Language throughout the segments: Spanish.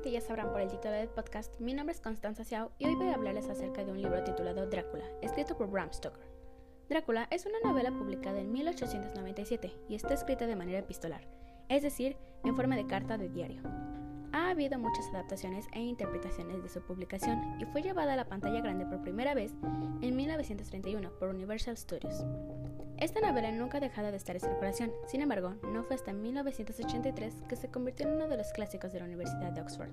probablemente ya sabrán por el título del podcast, mi nombre es Constanza Xiao y hoy voy a hablarles acerca de un libro titulado Drácula, escrito por Bram Stoker. Drácula es una novela publicada en 1897 y está escrita de manera epistolar, es decir, en forma de carta de diario. Ha habido muchas adaptaciones e interpretaciones de su publicación y fue llevada a la pantalla grande por primera vez en 1931 por Universal Studios. Esta novela nunca ha dejado de estar en circulación, sin embargo, no fue hasta 1983 que se convirtió en uno de los clásicos de la Universidad de Oxford.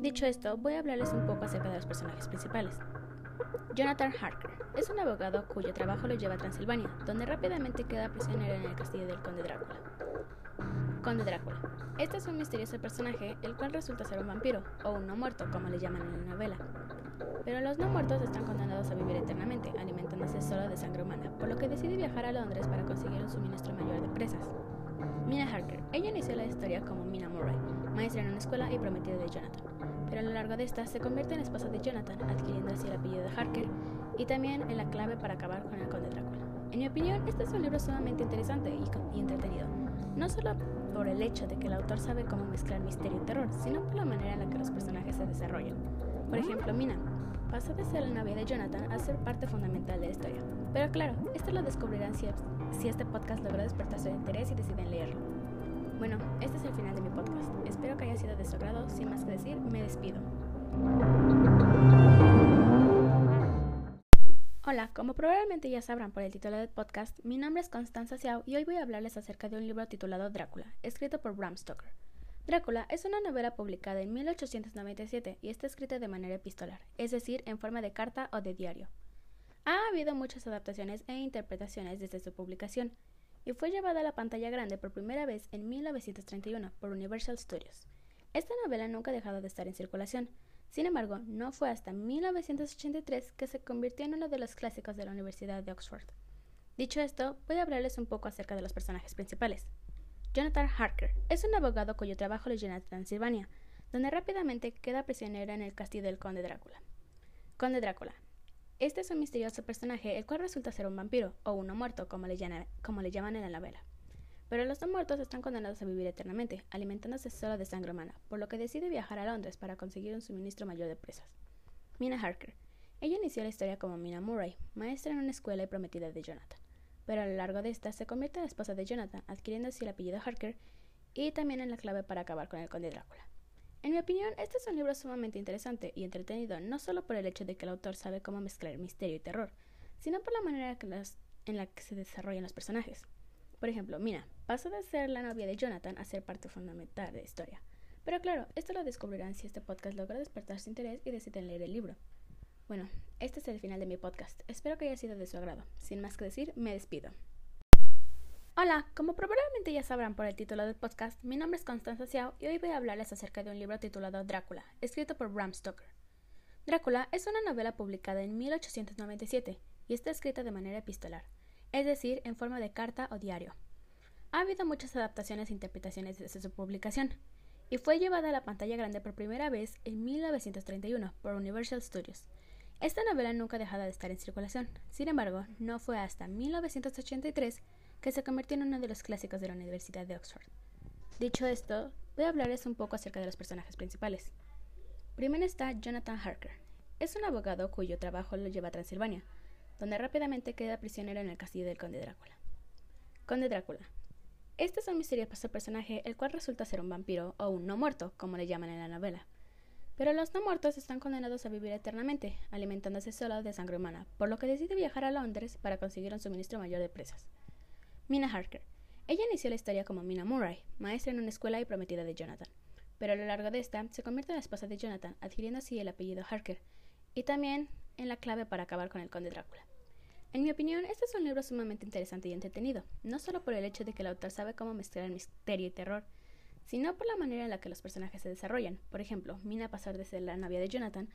Dicho esto, voy a hablarles un poco acerca de los personajes principales. Jonathan Harker es un abogado cuyo trabajo lo lleva a Transilvania, donde rápidamente queda prisionero en el castillo del conde Drácula. Conde Drácula. Este es un misterioso personaje, el cual resulta ser un vampiro, o un no muerto, como le llaman en la novela. Pero los no muertos están condenados a vivir eternamente, alimentándose solo de sangre humana, por lo que decide viajar a Londres para conseguir un suministro mayor de presas. Mina Harker. Ella inició la historia como Mina Murray, maestra en una escuela y prometida de Jonathan. Pero a lo largo de esta se convierte en esposa de Jonathan, adquiriendo así el apellido de Harker y también en la clave para acabar con el conde Drácula. En mi opinión, este es un libro sumamente interesante y, y entretenido, no solo por el hecho de que el autor sabe cómo mezclar misterio y terror, sino por la manera en la que los personajes se desarrollan. Por ejemplo, Mina pasa de ser la novia de Jonathan a ser parte fundamental de la historia. Pero claro, esto lo descubrirán si, si este podcast logra despertar su interés y deciden leerlo. Bueno, este es el final de mi podcast. Espero que haya sido de su agrado. Sin más que decir, me despido. Hola, como probablemente ya sabrán por el título del podcast, mi nombre es Constanza Xiao y hoy voy a hablarles acerca de un libro titulado Drácula, escrito por Bram Stoker. Drácula es una novela publicada en 1897 y está escrita de manera epistolar, es decir, en forma de carta o de diario. Ha habido muchas adaptaciones e interpretaciones desde su publicación, y fue llevada a la pantalla grande por primera vez en 1931 por Universal Studios. Esta novela nunca ha dejado de estar en circulación, sin embargo, no fue hasta 1983 que se convirtió en uno de los clásicos de la Universidad de Oxford. Dicho esto, voy a hablarles un poco acerca de los personajes principales. Jonathan Harker es un abogado cuyo trabajo le llena Transilvania, donde rápidamente queda prisionero en el castillo del conde Drácula. Conde Drácula. Este es un misterioso personaje el cual resulta ser un vampiro, o uno muerto, como le, como le llaman en la novela. Pero los no muertos están condenados a vivir eternamente, alimentándose solo de sangre humana, por lo que decide viajar a Londres para conseguir un suministro mayor de presas. Mina Harker. Ella inició la historia como Mina Murray, maestra en una escuela y prometida de Jonathan, pero a lo largo de esta se convierte en la esposa de Jonathan, adquiriendo así el apellido Harker y también en la clave para acabar con el conde Drácula. En mi opinión, este es un libro sumamente interesante y entretenido, no solo por el hecho de que el autor sabe cómo mezclar misterio y terror, sino por la manera en la que se desarrollan los personajes. Por ejemplo, Mina pasa de ser la novia de Jonathan a ser parte fundamental de la historia. Pero claro, esto lo descubrirán si este podcast logra despertar su interés y deciden leer el libro. Bueno, este es el final de mi podcast. Espero que haya sido de su agrado. Sin más que decir, me despido. Hola, como probablemente ya sabrán por el título del podcast, mi nombre es Constanza Xiao y hoy voy a hablarles acerca de un libro titulado Drácula, escrito por Bram Stoker. Drácula es una novela publicada en 1897 y está escrita de manera epistolar es decir, en forma de carta o diario. Ha habido muchas adaptaciones e interpretaciones desde su publicación, y fue llevada a la pantalla grande por primera vez en 1931 por Universal Studios. Esta novela nunca ha dejado de estar en circulación, sin embargo, no fue hasta 1983 que se convirtió en uno de los clásicos de la Universidad de Oxford. Dicho esto, voy a hablarles un poco acerca de los personajes principales. Primero está Jonathan Harker. Es un abogado cuyo trabajo lo lleva a Transilvania, donde rápidamente queda prisionero en el castillo del conde Drácula. Conde Drácula. Este es un misterioso personaje el cual resulta ser un vampiro o un no muerto, como le llaman en la novela. Pero los no muertos están condenados a vivir eternamente, alimentándose solo de sangre humana, por lo que decide viajar a Londres para conseguir un suministro mayor de presas. Mina Harker. Ella inició la historia como Mina Murray, maestra en una escuela y prometida de Jonathan. Pero a lo largo de esta, se convierte en la esposa de Jonathan, adquiriendo así el apellido Harker, y también en la clave para acabar con el conde Drácula. En mi opinión, este es un libro sumamente interesante y entretenido, no solo por el hecho de que el autor sabe cómo mezclar misterio y terror, sino por la manera en la que los personajes se desarrollan. Por ejemplo, Mina pasar de ser la novia de Jonathan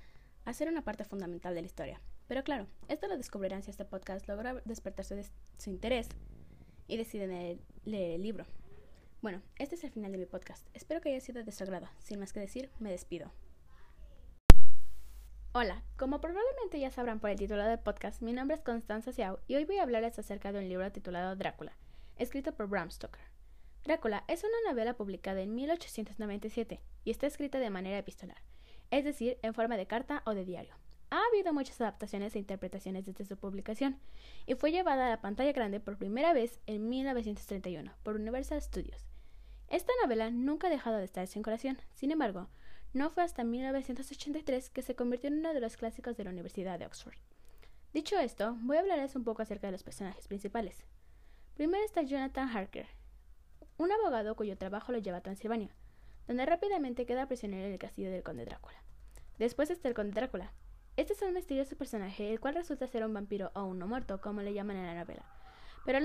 a ser una parte fundamental de la historia. Pero claro, esto lo descubrirán si este podcast logra despertar su, su interés y deciden leer el libro. Bueno, este es el final de mi podcast. Espero que haya sido de su agrado. Sin más que decir, me despido. Hola, como probablemente ya sabrán por el título del podcast, mi nombre es Constanza Xiao y hoy voy a hablarles acerca de un libro titulado Drácula, escrito por Bram Stoker. Drácula es una novela publicada en 1897 y está escrita de manera epistolar, es decir, en forma de carta o de diario. Ha habido muchas adaptaciones e interpretaciones desde su publicación y fue llevada a la pantalla grande por primera vez en 1931 por Universal Studios. Esta novela nunca ha dejado de estar en circulación, sin embargo, no fue hasta 1983 que se convirtió en uno de los clásicos de la Universidad de Oxford. Dicho esto, voy a hablarles un poco acerca de los personajes principales. Primero está Jonathan Harker, un abogado cuyo trabajo lo lleva a Transilvania, donde rápidamente queda prisionero en el castillo del conde Drácula. Después está el conde Drácula. Este es un misterioso personaje, el cual resulta ser un vampiro o un no muerto, como le llaman en la novela. Pero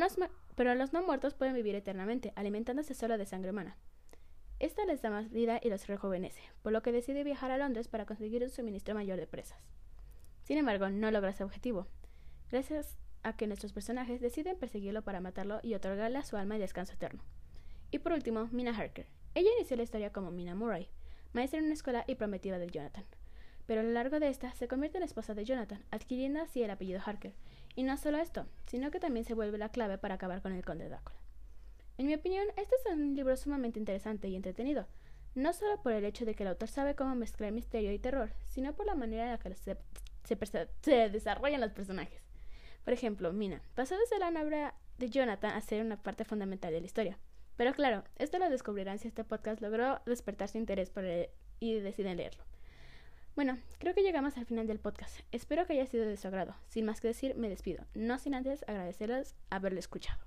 pero los no muertos pueden vivir eternamente, alimentándose solo de sangre humana. Esta les da más vida y los rejuvenece, por lo que decide viajar a Londres para conseguir un suministro mayor de presas. Sin embargo, no logra ese objetivo, gracias a que nuestros personajes deciden perseguirlo para matarlo y otorgarle a su alma el descanso eterno. Y por último, Mina Harker. Ella inició la historia como Mina Murray, maestra en una escuela y prometida de Jonathan. Pero a lo largo de esta se convierte en esposa de Jonathan, adquiriendo así el apellido Harker. Y no solo esto, sino que también se vuelve la clave para acabar con el conde Drácula. En mi opinión, este es un libro sumamente interesante y entretenido, no solo por el hecho de que el autor sabe cómo mezclar misterio y terror, sino por la manera en la que se, desarrollan los personajes. Por ejemplo, Mina pasó de la novia de Jonathan a ser una parte fundamental de la historia. Pero claro, esto lo descubrirán si este podcast logró despertar su interés por él y deciden leerlo. Bueno, creo que llegamos al final del podcast. Espero que haya sido de su agrado. Sin más que decir, me despido, no sin antes agradecerles haberlo escuchado.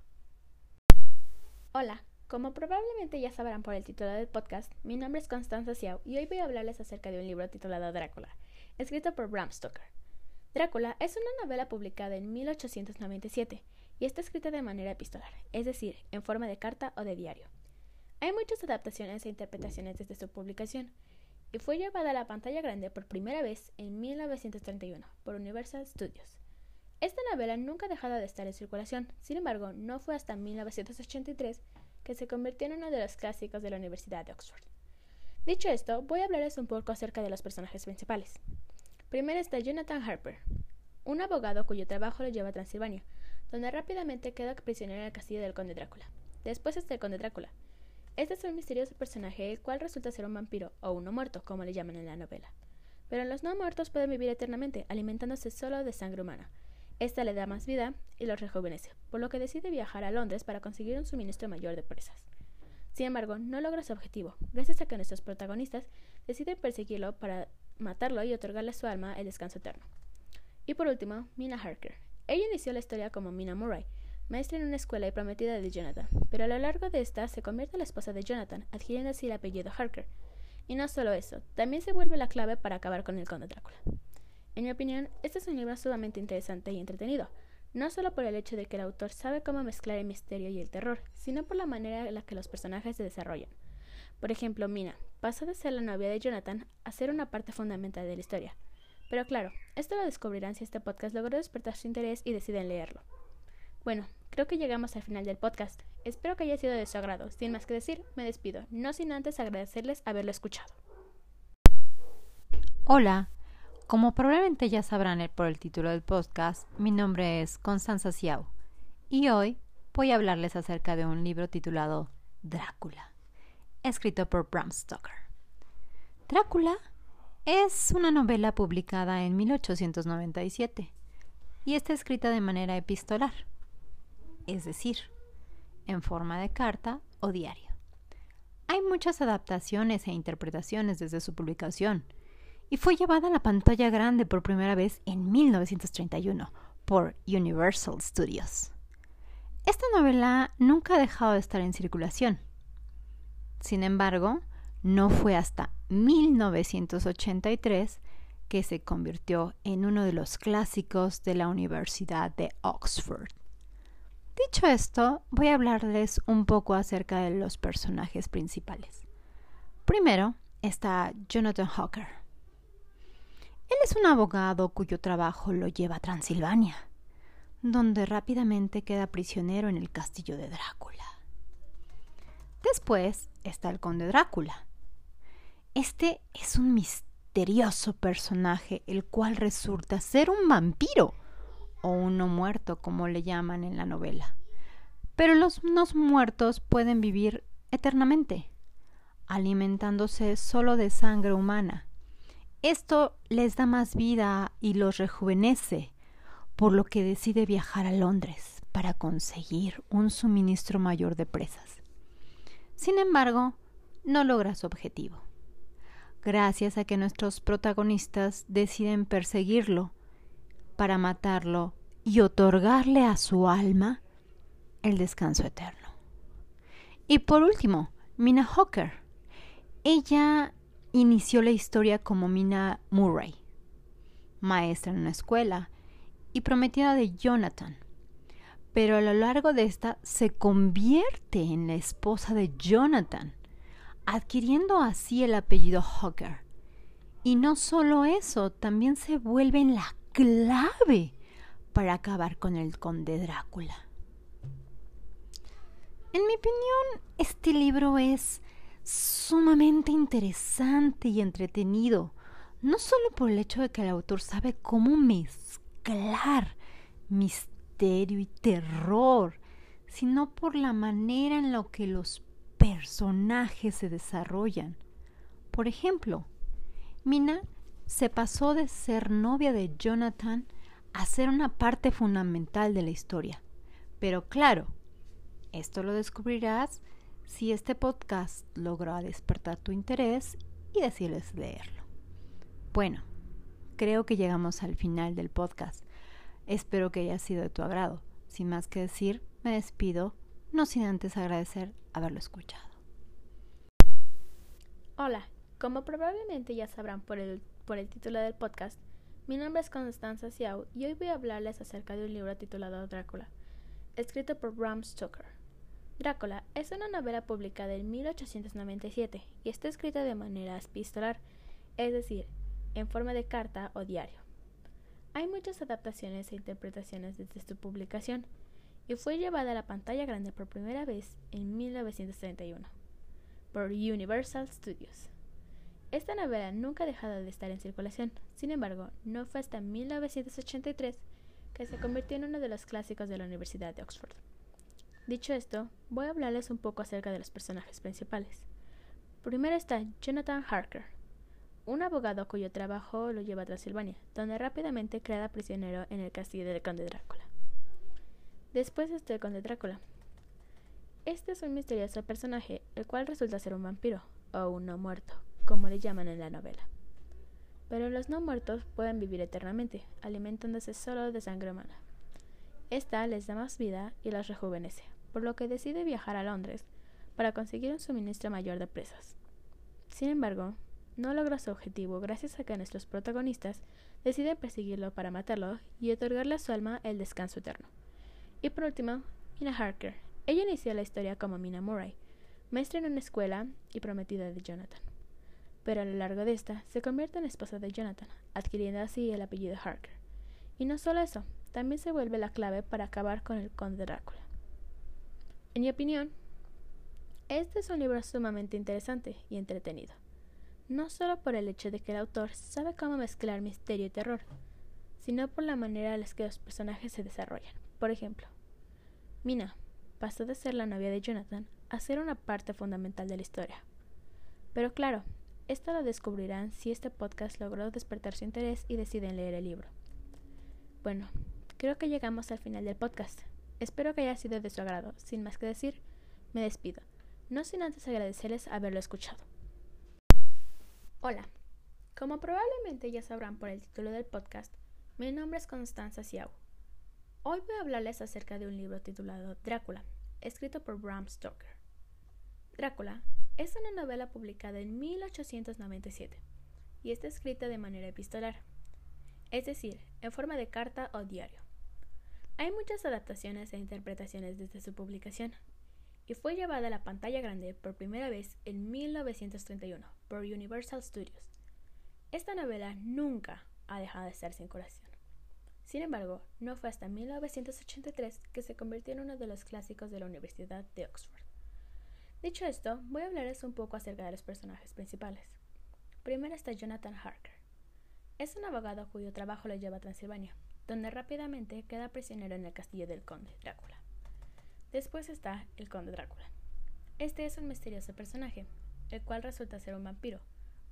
Hola, como probablemente ya sabrán por el título del podcast, mi nombre es Constanza Xiao y hoy voy a hablarles acerca de un libro titulado Drácula, escrito por Bram Stoker. Drácula es una novela publicada en 1897 y está escrita de manera epistolar, es decir, en forma de carta o de diario. Hay muchas adaptaciones e interpretaciones desde su publicación, y fue llevada a la pantalla grande por primera vez en 1931 por Universal Studios. Esta novela nunca ha dejado de estar en circulación, sin embargo, no fue hasta 1983 que se convirtió en uno de los clásicos de la Universidad de Oxford. Dicho esto, voy a hablarles un poco acerca de los personajes principales. Primero está Jonathan Harper, un abogado cuyo trabajo lo lleva a Transilvania, donde rápidamente queda prisionero en el castillo del conde Drácula. Después está el conde Drácula. Este es un misterioso personaje el cual resulta ser un vampiro o uno muerto, como le llaman en la novela. Pero los no muertos pueden vivir eternamente, alimentándose solo de sangre humana. Esta le da más vida y los rejuvenece, por lo que decide viajar a Londres para conseguir un suministro mayor de presas. Sin embargo, no logra su objetivo, gracias a que nuestros protagonistas deciden perseguirlo para matarlo y otorgarle a su alma el descanso eterno. Y por último, Mina Harker, ella inició la historia como Mina Murray, maestra en una escuela y prometida de Jonathan, pero a lo largo de esta se convierte en la esposa de Jonathan, adquiriendo así el apellido Harker. Y no solo eso, también se vuelve la clave para acabar con el conde Drácula. En mi opinión, este es un libro sumamente interesante y entretenido, no solo por el hecho de que el autor sabe cómo mezclar el misterio y el terror, sino por la manera en la que los personajes se desarrollan. Por ejemplo, Mina pasó de ser la novia de Jonathan a ser una parte fundamental de la historia. Pero claro, esto lo descubrirán si este podcast logró despertar su interés y deciden leerlo. Bueno, creo que llegamos al final del podcast. Espero que haya sido de su agrado. Sin más que decir, me despido, no sin antes agradecerles haberlo escuchado. Hola, como probablemente ya sabrán por el título del podcast, mi nombre es Constanza Xiao y hoy voy a hablarles acerca de un libro titulado Drácula, escrito por Bram Stoker. Drácula es una novela publicada en 1897 y está escrita de manera epistolar, es decir, en forma de carta o diario. Hay muchas adaptaciones e interpretaciones desde su publicación y fue llevada a la pantalla grande por primera vez en 1931 por Universal Studios. Esta novela nunca ha dejado de estar en circulación. Sin embargo, no fue hasta 1983 que se convirtió en uno de los clásicos de la Universidad de Oxford. Dicho esto, voy a hablarles un poco acerca de los personajes principales. Primero está Jonathan Hawker. Él es un abogado cuyo trabajo lo lleva a Transilvania, donde rápidamente queda prisionero en el castillo de Drácula. Después está el conde Drácula, este es un misterioso personaje, el cual resulta ser un vampiro, o uno muerto, como le llaman en la novela. Pero los no muertos pueden vivir eternamente, alimentándose solo de sangre humana. Esto les da más vida y los rejuvenece, por lo que decide viajar a Londres para conseguir un suministro mayor de presas. Sin embargo, no logra su objetivo, gracias a que nuestros protagonistas deciden perseguirlo para matarlo y otorgarle a su alma el descanso eterno. Y por último, Mina Hawker. Ella inició la historia como Mina Murray, maestra en una escuela y prometida de Jonathan. Pero a lo largo de esta se convierte en la esposa de Jonathan, adquiriendo así el apellido Hawker. Y no solo eso, también se vuelve en la clave para acabar con el conde Drácula. En mi opinión, este libro es sumamente interesante y entretenido, no solo por el hecho de que el autor sabe cómo mezclar misterio y terror, sino por la manera en la que los personajes se desarrollan. Por ejemplo, Mina se pasó de ser novia de Jonathan a ser una parte fundamental de la historia. Pero claro, esto lo descubrirás si este podcast logra despertar tu interés y decides leerlo. Bueno, creo que llegamos al final del podcast. Espero que haya sido de tu agrado. Sin más que decir, me despido, no sin antes agradecer haberlo escuchado. Hola, como probablemente ya sabrán por el, por el título del podcast, mi nombre es Constanza Xiao y hoy voy a hablarles acerca de un libro titulado Drácula, escrito por Bram Stoker. Drácula es una novela publicada en 1897 y está escrita de manera epistolar, es decir, en forma de carta o diario. Hay muchas adaptaciones e interpretaciones desde su publicación y fue llevada a la pantalla grande por primera vez en 1931 por Universal Studios. Esta novela nunca ha dejado de estar en circulación, sin embargo, no fue hasta 1983 que se convirtió en uno de los clásicos de la Universidad de Oxford. Dicho esto, voy a hablarles un poco acerca de los personajes principales. Primero está Jonathan Harker, un abogado cuyo trabajo lo lleva a Transilvania, donde rápidamente queda prisionero en el castillo del conde Drácula. Después está el conde Drácula. Este es un misterioso personaje, el cual resulta ser un vampiro, o un no muerto, como le llaman en la novela. Pero los no muertos pueden vivir eternamente, alimentándose solo de sangre humana. Esta les da más vida y los rejuvenece, por lo que decide viajar a Londres para conseguir un suministro mayor de presas. Sin embargo, no logra su objetivo gracias a que nuestros protagonistas deciden perseguirlo para matarlo y otorgarle a su alma el descanso eterno. Y por último, Mina Harker. Ella inició la historia como Mina Murray, maestra en una escuela y prometida de Jonathan. Pero a lo largo de esta, se convierte en esposa de Jonathan, adquiriendo así el apellido Harker. Y no solo eso, también se vuelve la clave para acabar con el conde Drácula. En mi opinión, este es un libro sumamente interesante y entretenido, no solo por el hecho de que el autor sabe cómo mezclar misterio y terror, sino por la manera en la que los personajes se desarrollan. Por ejemplo, Mina pasó de ser la novia de Jonathan a ser una parte fundamental de la historia. Pero claro, esto lo descubrirán si este podcast logró despertar su interés y deciden leer el libro. Bueno, Creo que llegamos al final del podcast. Espero que haya sido de su agrado. Sin más que decir, me despido. No sin antes agradecerles haberlo escuchado. Hola. Como probablemente ya sabrán por el título del podcast, mi nombre es Constanza Xiao. Hoy voy a hablarles acerca de un libro titulado Drácula, escrito por Bram Stoker. Drácula es una novela publicada en 1897 y está escrita de manera epistolar, es decir, en forma de carta o diario. Hay muchas adaptaciones e interpretaciones desde su publicación, y fue llevada a la pantalla grande por primera vez en 1931 por Universal Studios. Esta novela nunca ha dejado de estar sin curación. Sin embargo, no fue hasta 1983 que se convirtió en uno de los clásicos de la Universidad de Oxford. Dicho esto, voy a hablarles un poco acerca de los personajes principales. Primero está Jonathan Harker. Es un abogado cuyo trabajo lo lleva a Transilvania, donde rápidamente queda prisionero en el castillo del conde Drácula. Después está el conde Drácula. Este es un misterioso personaje, el cual resulta ser un vampiro,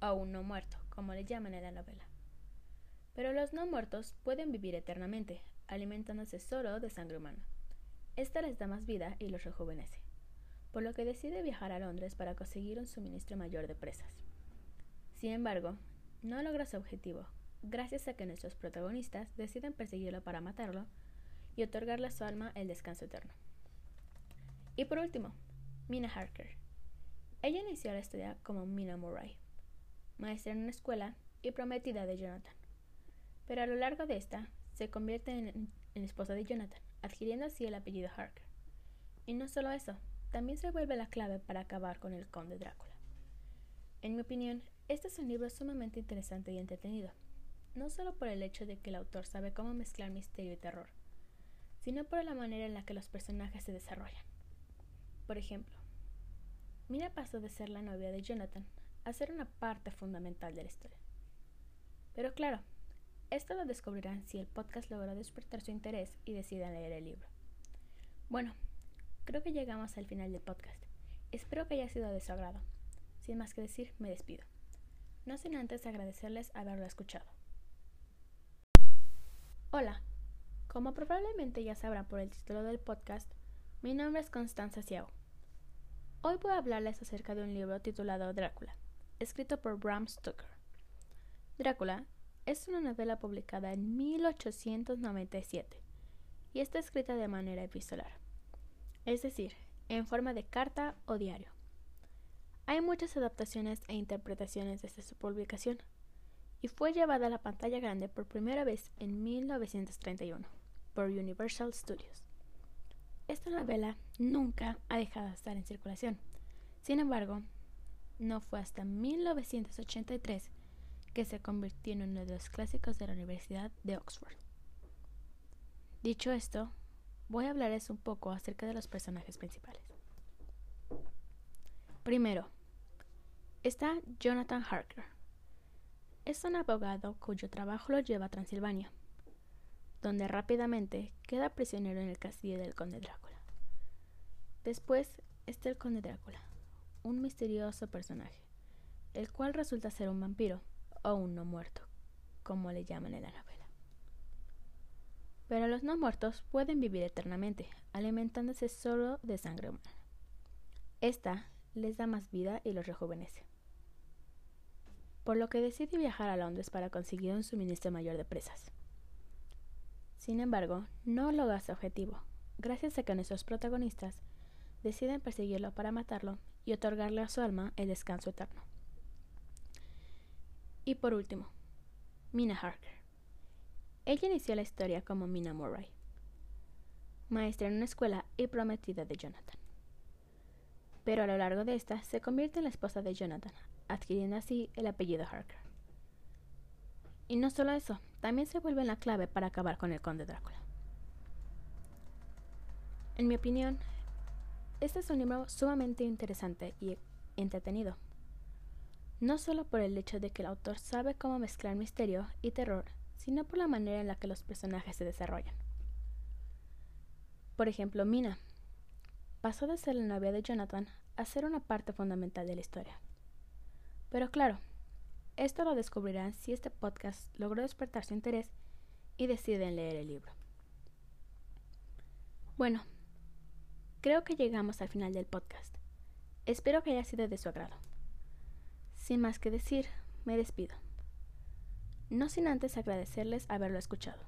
o un no muerto, como le llaman en la novela. Pero los no muertos pueden vivir eternamente, alimentándose solo de sangre humana. Esta les da más vida y los rejuvenece, por lo que decide viajar a Londres para conseguir un suministro mayor de presas. Sin embargo, no logra su objetivo, gracias a que nuestros protagonistas deciden perseguirlo para matarlo y otorgarle a su alma el descanso eterno. Y por último, Mina Harker. Ella inició la historia como Mina Murray, maestra en una escuela y prometida de Jonathan. Pero a lo largo de esta, se convierte en, en esposa de Jonathan, adquiriendo así el apellido Harker. Y no solo eso, también se vuelve la clave para acabar con el conde Drácula. En mi opinión, este es un libro sumamente interesante y entretenido, no solo por el hecho de que el autor sabe cómo mezclar misterio y terror, sino por la manera en la que los personajes se desarrollan. Por ejemplo, Mira pasó de ser la novia de Jonathan a ser una parte fundamental de la historia. Pero claro, esto lo descubrirán si el podcast logra despertar su interés y deciden leer el libro. Bueno, creo que llegamos al final del podcast. Espero que haya sido de su agrado. Sin más que decir, me despido. No sin antes agradecerles haberlo escuchado. Hola, como probablemente ya sabrán por el título del podcast, mi nombre es Constanza Xiao. Hoy voy a hablarles acerca de un libro titulado Drácula, escrito por Bram Stoker. Drácula es una novela publicada en 1897 y está escrita de manera epistolar, es decir, en forma de carta o diario. Hay muchas adaptaciones e interpretaciones desde su publicación y fue llevada a la pantalla grande por primera vez en 1931 por Universal Studios. Esta novela nunca ha dejado de estar en circulación. Sin embargo, no fue hasta 1983 que se convirtió en uno de los clásicos de la Universidad de Oxford. Dicho esto, voy a hablarles un poco acerca de los personajes principales. Primero, está Jonathan Harker. Es un abogado cuyo trabajo lo lleva a Transilvania, donde rápidamente queda prisionero en el castillo del conde Drácula. Después está el conde Drácula, un misterioso personaje, el cual resulta ser un vampiro o un no muerto, como le llaman en la novela. Pero los no muertos pueden vivir eternamente, alimentándose solo de sangre humana. Esta les da más vida y los rejuvenece. Por lo que decide viajar a Londres para conseguir un suministro mayor de presas. Sin embargo, no logra su objetivo, gracias a que nuestros protagonistas deciden perseguirlo para matarlo y otorgarle a su alma el descanso eterno. Y por último, Mina Harker. Ella inició la historia como Mina Murray, maestra en una escuela y prometida de Jonathan. Pero a lo largo de esta se convierte en la esposa de Jonathan, adquiriendo así el apellido Harker. Y no solo eso, también se vuelve la clave para acabar con el conde Drácula. En mi opinión, este es un libro sumamente interesante y entretenido. No solo por el hecho de que el autor sabe cómo mezclar misterio y terror, sino por la manera en la que los personajes se desarrollan. Por ejemplo, Mina pasó de ser la novia de Jonathan a ser una parte fundamental de la historia. Pero claro, esto lo descubrirán si este podcast logró despertar su interés y deciden leer el libro. Bueno, creo que llegamos al final del podcast. Espero que haya sido de su agrado. Sin más que decir, me despido. No sin antes agradecerles haberlo escuchado.